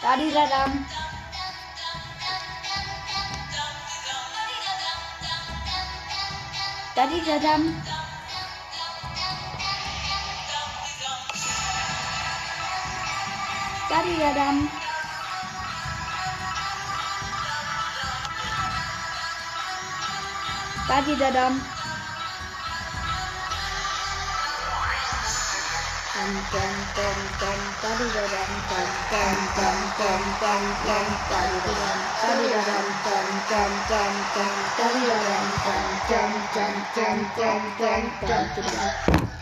Tadi dadam. Tadi dadam. Tadi dadam. Tadi dadam. Tadi dadam dum dum dum dum dum